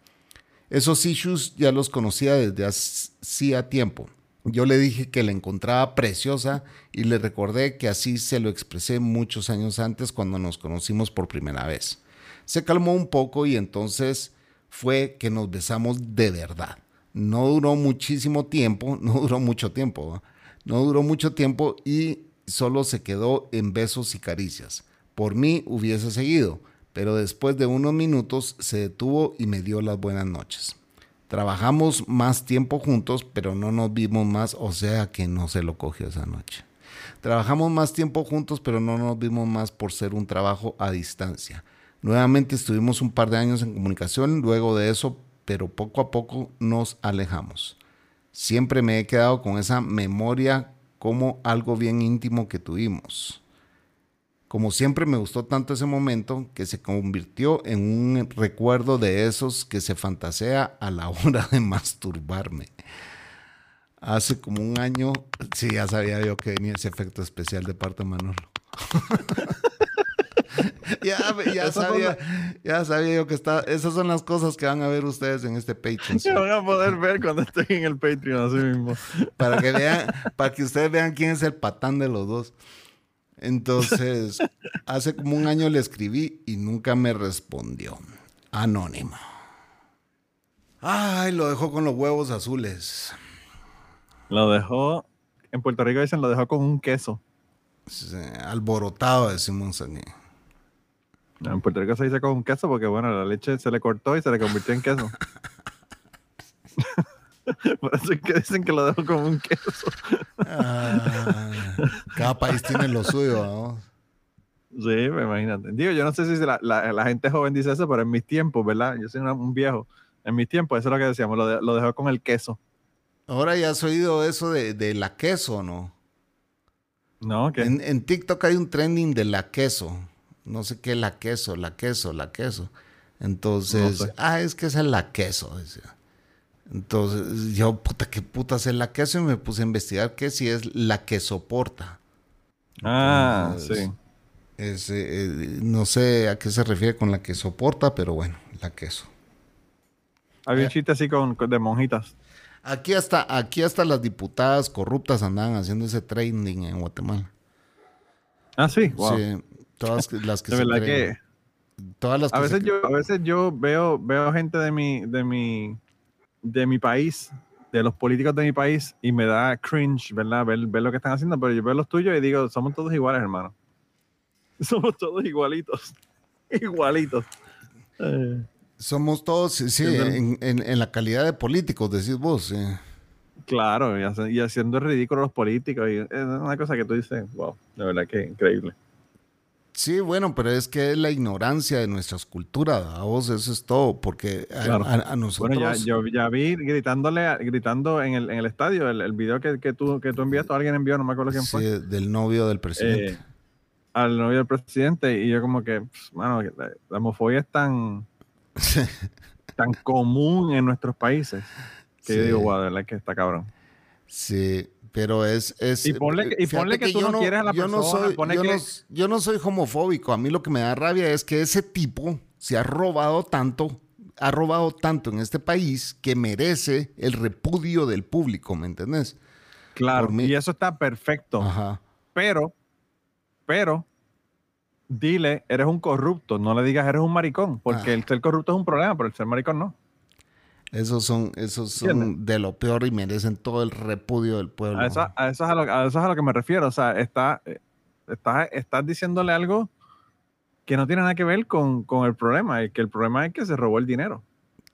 Esos issues ya los conocía desde hacía tiempo. Yo le dije que la encontraba preciosa y le recordé que así se lo expresé muchos años antes cuando nos conocimos por primera vez. Se calmó un poco y entonces fue que nos besamos de verdad. No duró muchísimo tiempo, no duró mucho tiempo, ¿va? no duró mucho tiempo y solo se quedó en besos y caricias. Por mí hubiese seguido, pero después de unos minutos se detuvo y me dio las buenas noches. Trabajamos más tiempo juntos, pero no nos vimos más, o sea que no se lo cogió esa noche. Trabajamos más tiempo juntos, pero no nos vimos más por ser un trabajo a distancia. Nuevamente estuvimos un par de años en comunicación, luego de eso, pero poco a poco nos alejamos. Siempre me he quedado con esa memoria como algo bien íntimo que tuvimos. Como siempre me gustó tanto ese momento que se convirtió en un recuerdo de esos que se fantasea a la hora de masturbarme. Hace como un año, sí, ya sabía yo que venía ese efecto especial de parte de Manolo. ya, sabía, ya sabía yo que está. Esas son las cosas que van a ver ustedes en este Patreon. Van a poder ver cuando estén en el Patreon así mismo. para que vean, para que ustedes vean quién es el patán de los dos. Entonces, hace como un año le escribí y nunca me respondió. Anónimo. Ay, lo dejó con los huevos azules. Lo dejó, en Puerto Rico dicen, lo dejó con un queso. Alborotado, decimos aquí. En Puerto Rico se dice con un queso porque, bueno, la leche se le cortó y se le convirtió en queso. Por eso es que dicen que lo dejó con un queso. Ah, cada país tiene lo suyo, vamos. Sí, pues, imagínate. Digo, yo no sé si la, la- la gente joven dice eso, pero en mis tiempos, ¿verdad? Yo soy una- un viejo. En mis tiempos, eso es lo que decíamos, lo, de- lo dejó con el queso. Ahora ya has oído eso de, de la queso, ¿no? ¿No? Que En, en TikTok hay un trending de la queso. No sé qué, la queso, la queso, la queso. Entonces, No sé. ah, es que esa es la queso, decía. Entonces, yo, puta, ¿qué puta es la queso? Y me puse a investigar que si es la que soporta. Ah, Entonces, sí. Es, eh, no sé a qué se refiere con la que soporta, pero bueno, la queso. Había un chiste así con, con- de monjitas. Aquí hasta, aquí hasta las diputadas corruptas andaban haciendo ese training en Guatemala. Ah, sí. Wow. Sí, todas las que de se verdad creen. que Todas las que a se veces yo, a veces yo veo, veo gente de mi, de mi, de mi país, de los políticos de mi país, y me da cringe, ¿verdad? Ver, ver lo que están haciendo, pero yo veo los tuyos y digo, somos todos iguales, hermano. Somos todos igualitos. Igualitos. Eh, Somos todos, sí, en, en- en la calidad de políticos, decís vos. sí. claro, y, haciendo el ridículo a los políticos. Y es una cosa que tú dices, wow, de verdad que increíble. Sí, bueno, pero es que es la ignorancia de nuestras culturas, a vos eso es todo, porque a, Claro. a- a nosotros... Bueno, ya, yo ya vi gritándole, gritando en el, en el estadio, el, el video que, que, tú, que tú enviaste, o alguien envió, no me acuerdo quién sí, fue. del novio del presidente. eh, al novio del presidente y yo como que, pues, mano, la, la homofobia es tan, tan común en nuestros países que yo digo, wow, de verdad que está cabrón. Sí, pero es... es Y ponle que- y ponle que tú no quieres a la yo no persona, soy, ponle yo, que- no, yo no soy homofóbico. A mí lo que me da rabia es que ese tipo se ha robado tanto, ha robado tanto en este país que merece el repudio del público, ¿me entendés? Claro, y eso está perfecto, Ajá. pero, pero, dile, eres un corrupto, no le digas eres un maricón, porque Ah. el ser corrupto es un problema, pero el ser maricón no. Esos son, esos son ¿Entiendes? de lo peor y merecen todo el repudio del pueblo. A eso, a, eso es a, lo, a eso es a lo que me refiero. O sea, está, eh, estás, estás diciéndole algo que no tiene nada que ver con, con el problema, y que el problema es que se robó el dinero.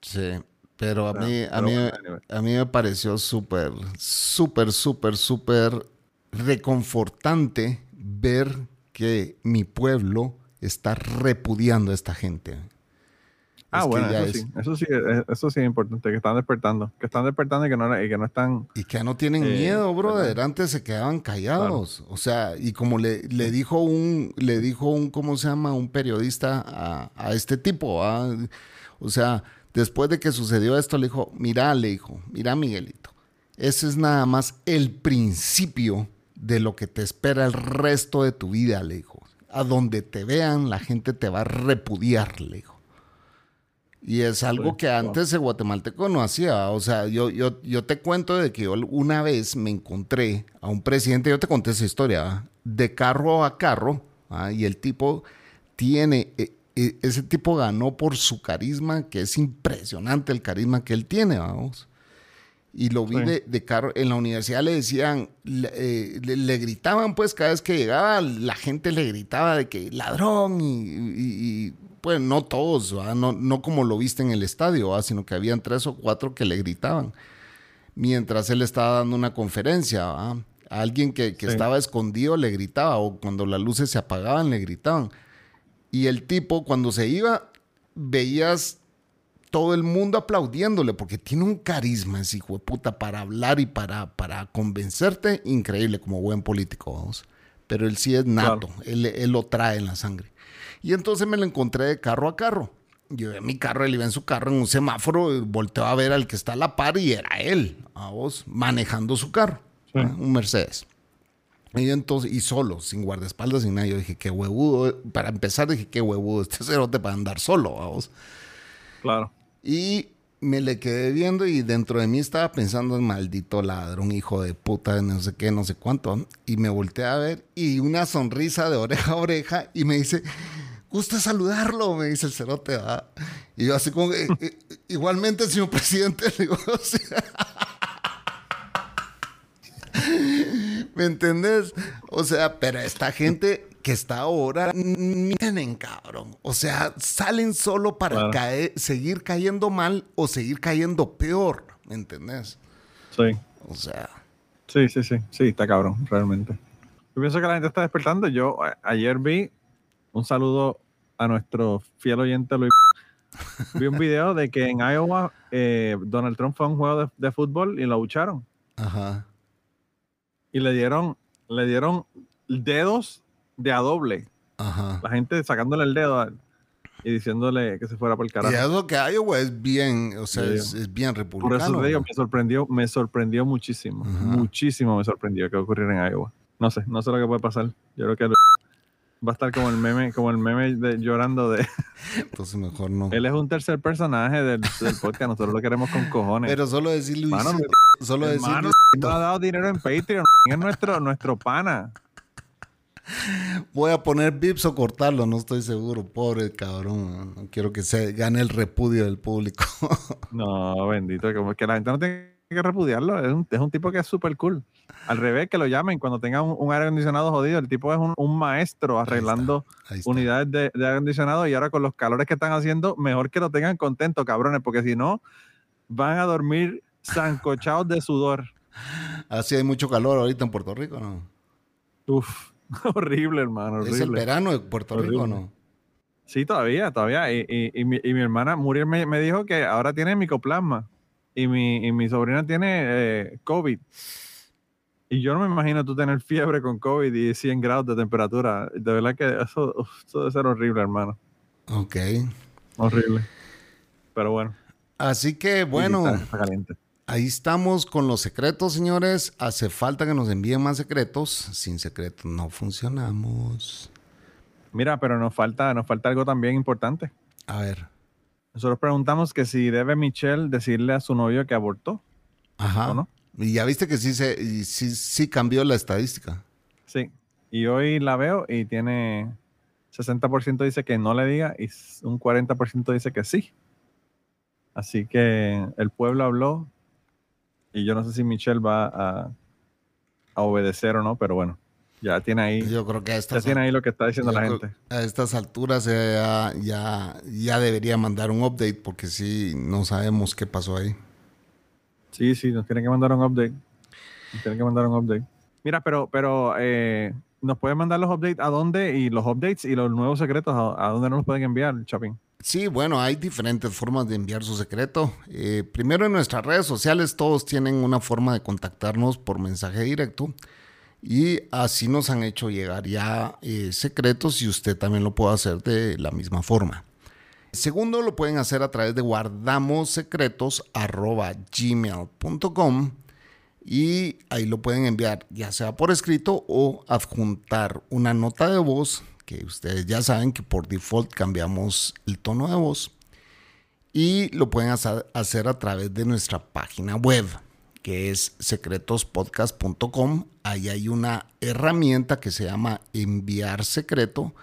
Sí, pero a O sea, mí, a mí, a mí me pareció súper, súper, súper, súper reconfortante ver que mi pueblo está repudiando a esta gente. Ah, Es bueno, eso es- sí, eso sí, es- eso sí es importante, que están despertando, que están despertando y que no, y que no están... Y que no tienen Eh, miedo, brother. ¿verdad? Antes se quedaban callados. O sea, y como le, le dijo un, le dijo un, ¿cómo se llama? Un periodista a, a este tipo. ¿ah? O sea, después de que sucedió esto, le dijo, mira, le dijo, mira, Miguelito, ese es nada más el principio de lo que te espera el resto de tu vida, le dijo. A donde te vean, la gente te va a repudiar, le dijo. Y es algo Sí, que antes el guatemalteco no hacía. O sea, yo, yo, yo te cuento de que yo una vez me encontré a un presidente, yo te conté esa historia, de carro a carro, y el tipo tiene, e- e- ese tipo ganó por su carisma, que es impresionante el carisma que él tiene, vamos. Y lo vi Sí. de, de carro, en la universidad le decían, le, eh, le- le gritaban pues cada vez que llegaba, la gente le gritaba de que ladrón y, y- y, pues no todos. No, no como lo viste en el estadio, sino que habían tres o cuatro que le gritaban mientras él estaba dando una conferencia. alguien que, que Sí. estaba escondido le gritaba o cuando las luces se apagaban le gritaban. Y el tipo cuando se iba veías todo el mundo aplaudiéndole porque tiene un carisma ese hijo de puta para hablar y para, para convencerte increíble como buen político, vamos. Pero él sí es nato, él, él lo trae en la sangre. Y entonces me lo encontré de carro a carro. Yo vi mi carro, él iba en su carro en un semáforo, y volteó a ver al que está a la par y era él, a vos, manejando su carro, Sí. ¿ah? un Mercedes. Y entonces, y solo, sin guardaespaldas, sin nada. Yo dije, qué huevudo. Para empezar, dije, qué huevudo. Este cerote para andar solo, vamos. Claro. Y me le quedé viendo y dentro de mí estaba pensando en maldito ladrón, hijo de puta, no sé qué, no sé cuánto. Y me volteé a ver y una sonrisa de oreja a oreja y me dice, gusta saludarlo, me dice el cerote. ¿va? Y yo así como, que, "Eh, eh, igualmente, señor presidente, le digo, ¿Me entendés? O sea, pero esta gente que está ahora, miren, cabrón. O sea, salen solo para Claro. caer, seguir cayendo mal o seguir cayendo peor. ¿Me entendés? Sí, O sea, sí, sí, sí, sí, está cabrón, realmente. Yo pienso que la gente está despertando. Yo ayer vi un saludo a nuestro fiel oyente Luis. Vi un video de que en Iowa eh, Donald Trump fue a un juego de, de fútbol y lo bucharon. ajá. Y le dieron, le dieron dedos de a doble. Ajá. La gente sacándole el dedo. a- y diciéndole que se fuera por el Y carajo. eso que Iowa es bien, o sea, es, es bien Por republicano. eso te digo, me sorprendió, me sorprendió muchísimo. Ajá. Muchísimo me sorprendió que ocurriera en Iowa. No sé, no sé lo que puede pasar. Yo creo que va a estar como el meme, como el meme de, llorando de. Entonces mejor no. Él es un tercer personaje del, del podcast. Nosotros lo queremos con cojones. Pero solo decir Luis. Mano, solo decir nos ha dado dinero en Patreon. Es nuestro, nuestro pana. Voy a poner bips o cortarlo, no estoy seguro. Pobre cabrón. No quiero que se gane el repudio del público. No, bendito. Como que la gente no tiene que repudiarlo. Es un, es un tipo que es súper cool. Al revés, que lo llamen cuando tenga un, un aire acondicionado jodido. El tipo es un, un maestro arreglando Ahí está. unidades de, de aire acondicionado y ahora con los calores que están haciendo, mejor que lo tengan contento, cabrones, porque si no, van a dormir zancochados de sudor. Así hay mucho calor ahorita en Puerto Rico, ¿no? Uf, horrible, hermano, Es el horrible. verano de Puerto Rico, Horrible. ¿no? Sí, todavía, todavía. Y, y- y mi, y mi hermana Muriel me, me dijo que ahora tiene micoplasma y mi, y mi sobrina tiene eh, COVID. Y yo no me imagino tú tener fiebre con COVID y 100 grados de temperatura. De verdad que eso, eso debe ser horrible, hermano. Ok. Horrible. Pero bueno. Así que, bueno, está- está caliente. ahí estamos con los secretos, señores. Hace falta que nos envíen más secretos. Sin secretos no funcionamos. Mira, pero nos falta, nos falta algo también importante. A ver. Nosotros preguntamos que si debe Michelle decirle a su novio que abortó. Ajá. ¿O no? Y ya viste que sí, se, sí, sí cambió la estadística. Sí. Y hoy la veo y tiene 60% dice que no le diga y un 40% dice que sí. Así que el pueblo habló y yo no sé si Michelle va a, a obedecer o no, pero bueno, ya tiene ahí, Yo creo que a ya tiene ahí lo que está diciendo la gente. a estas alturas ya, ya, ya debería mandar un update porque sí, no sabemos qué pasó ahí. Sí, sí, nos tienen que mandar un update. Nos tienen que mandar un update. Mira, pero, pero eh, nos pueden mandar los updates a dónde y los updates y los nuevos secretos a, a dónde nos los pueden enviar, Chapín. Sí, bueno, hay diferentes formas de enviar su secreto. Eh, primero en nuestras redes sociales todos tienen una forma de contactarnos por mensaje directo y así nos han hecho llegar ya eh, secretos y usted también lo puede hacer de la misma forma. Segundo, lo pueden hacer a través de guardamossecretos.gmail.com y ahí lo pueden enviar ya sea por escrito o adjuntar una nota de voz que ustedes ya saben que por default cambiamos el tono de voz y lo pueden hacer hacer a través de nuestra página web que es secretospodcast.com ahí hay una herramienta que se llama enviar secreto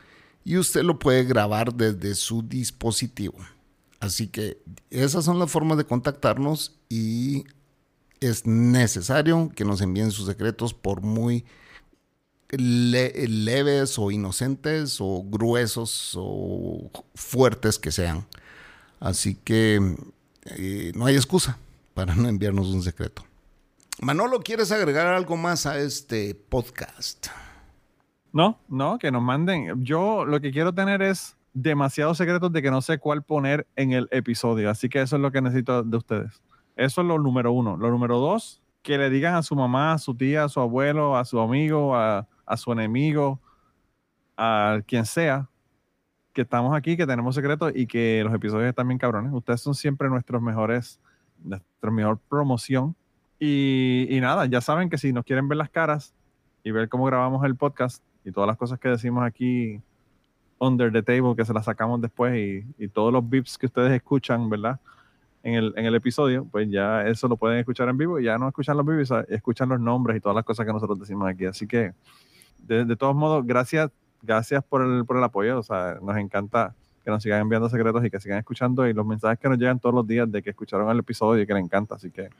y usted lo puede grabar desde su dispositivo así que esas son las formas de contactarnos y es necesario que nos envíen sus secretos por muy le- leves o inocentes o gruesos o fuertes que sean. Así que eh, no hay excusa para no enviarnos un secreto. Manolo, ¿quieres agregar algo más a este podcast? No, no, que nos manden. Yo lo que quiero tener es demasiados secretos de que no sé cuál poner en el episodio. Así que eso es lo que necesito de ustedes. Eso es lo número uno. Lo número dos, que le digan a su mamá, a su tía, a su abuelo, a su amigo, a, su enemigo, a quien sea, que estamos aquí, que tenemos secretos y que los episodios están bien cabrones. Ustedes son siempre nuestros mejores, nuestra mejor promoción. Y, y nada, ya saben que si nos quieren ver las caras y ver cómo grabamos el podcast y todas las cosas que decimos aquí under the table, que se las sacamos después y, todos los beeps que ustedes escuchan, ¿verdad? En el, en el episodio, pues ya eso lo pueden escuchar en vivo y ya no escuchan los beeps, escuchan los nombres y todas las cosas que nosotros decimos aquí. Así que, de, de todos modos, gracias, gracias por el, por el apoyo. O sea, nos encanta que nos sigan enviando secretos y que sigan escuchando y los mensajes que nos llegan todos los días de que escucharon el episodio y que les encanta. Así que,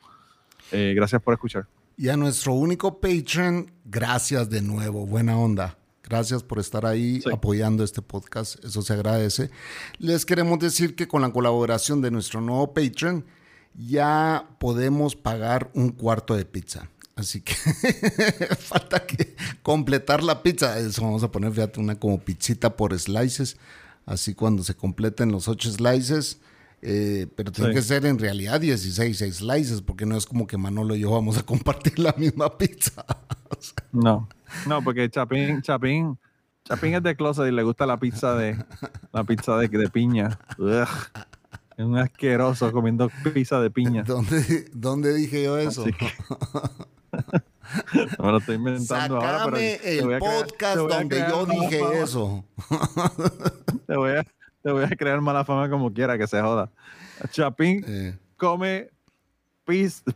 eh, gracias por escuchar. Y a nuestro único Patreon, gracias de nuevo, buena onda. Gracias por estar ahí Sí. apoyando este podcast, eso se agradece. Les queremos decir que con la colaboración de nuestro nuevo Patreon ya podemos pagar un cuarto de pizza. Así que falta que completar la pizza. Eso vamos a poner, fíjate, una como pizzita por slices. Así cuando se completen los ocho slices, eh, pero tiene Sí. que ser en realidad 16 slices, porque no es como que Manolo y yo vamos a compartir la misma pizza. No, no, porque Chapín, Chapín Chapín es de closet y le gusta la pizza de la pizza de, de piña. Ugh. Es un asqueroso comiendo pizza de piña. ¿Dónde, dónde dije yo eso? Me lo estoy inventando ahora, pero el podcast donde yo dije eso. Te voy, a, te voy a crear mala fama como quiera que se joda. Chapín Eh, come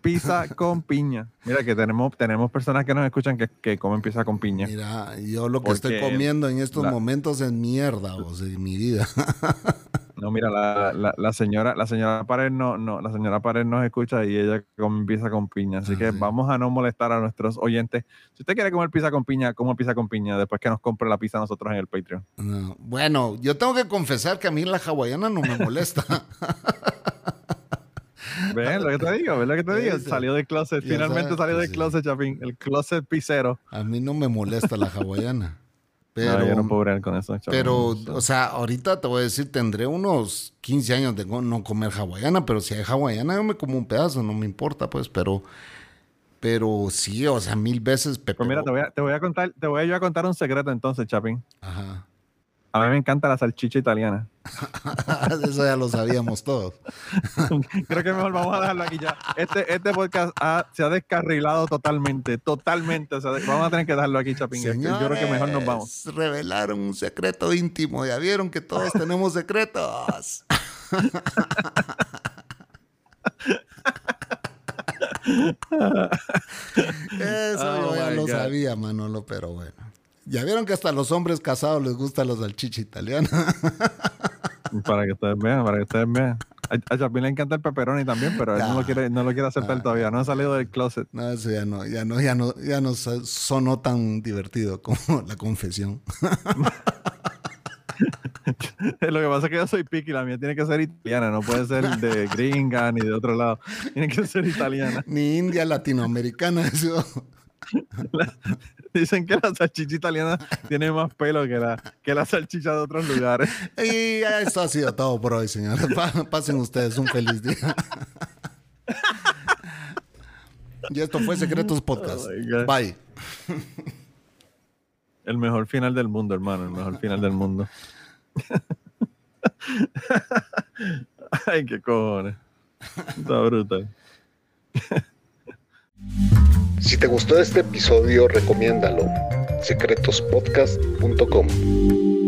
pizza con piña. Mira que tenemos, tenemos personas que nos escuchan que, que comen pizza con piña. mira, yo lo que estoy comiendo en estos la- momentos es mierda, o sea, en mi vida. No, mira, la, la, la señora, la señora Pared no, no, la señora Pared nos escucha y ella come pizza con piña. Así Ah, que sí. vamos a no molestar a nuestros oyentes. Si usted quiere comer pizza con piña, coma pizza con piña después que nos compre la pizza nosotros en el Patreon. No, Bueno, yo tengo que confesar que a mí la hawaiana no me molesta. ¿Ves lo que te digo? ¿Ves lo que te digo? Eso. Salió del closet, finalmente salió del closet, Chapín. El closet pizzero. A mí no me molesta la hawaiana. Pero, no, yo no puedo bregar con eso, Chapín. pero, No, o sea, ahorita te voy a decir, tendré unos 15 años de no comer hawaiana, pero si hay hawaiana, yo me como un pedazo, no me importa, pues, pero, pero sí, o sea, mil veces Pues mira, te voy, a, te voy a contar, te voy a yo a contar un secreto entonces, Chapín. Ajá. A mí me encanta la salchicha italiana. Eso ya lo sabíamos todos. Creo que mejor vamos a dejarlo aquí ya. Este, este podcast ha- se ha descarrilado totalmente, totalmente. O sea, vamos a tener que dejarlo aquí, Chapín. Es que Yo creo que mejor nos vamos. Revelaron un secreto íntimo. Ya vieron que todos tenemos secretos. Eso Oh yo ya my lo God. sabía, Manolo, pero bueno. Ya vieron que hasta a los hombres casados les gusta la salchicha italiana. Para que ustedes vean, para que ustedes vean. A, a Chapín le encanta el pepperoni también, pero él no lo quiere, no lo quiere aceptar todavía. No ha salido del closet. No, eso ya no, ya no, ya no, ya no so- sonó tan divertido como la confesión. Lo que pasa es que yo soy picky, la mía tiene que ser italiana, no puede ser de gringa ni de otro lado. Tiene que ser italiana. Ni India latinoamericana, eso. Dicen que la salchicha italiana tiene más pelo que la, que la salchicha de otros lugares. Y ya esto ha sido todo por hoy, señores. Pa- Pasen ustedes un feliz día. Y esto fue Secretos Podcast. Oh. Bye. El mejor final del mundo, hermano, el mejor final del mundo. Ay, qué cojones. Está brutal. Si te gustó este episodio, recomiéndalo. secretospodcast.com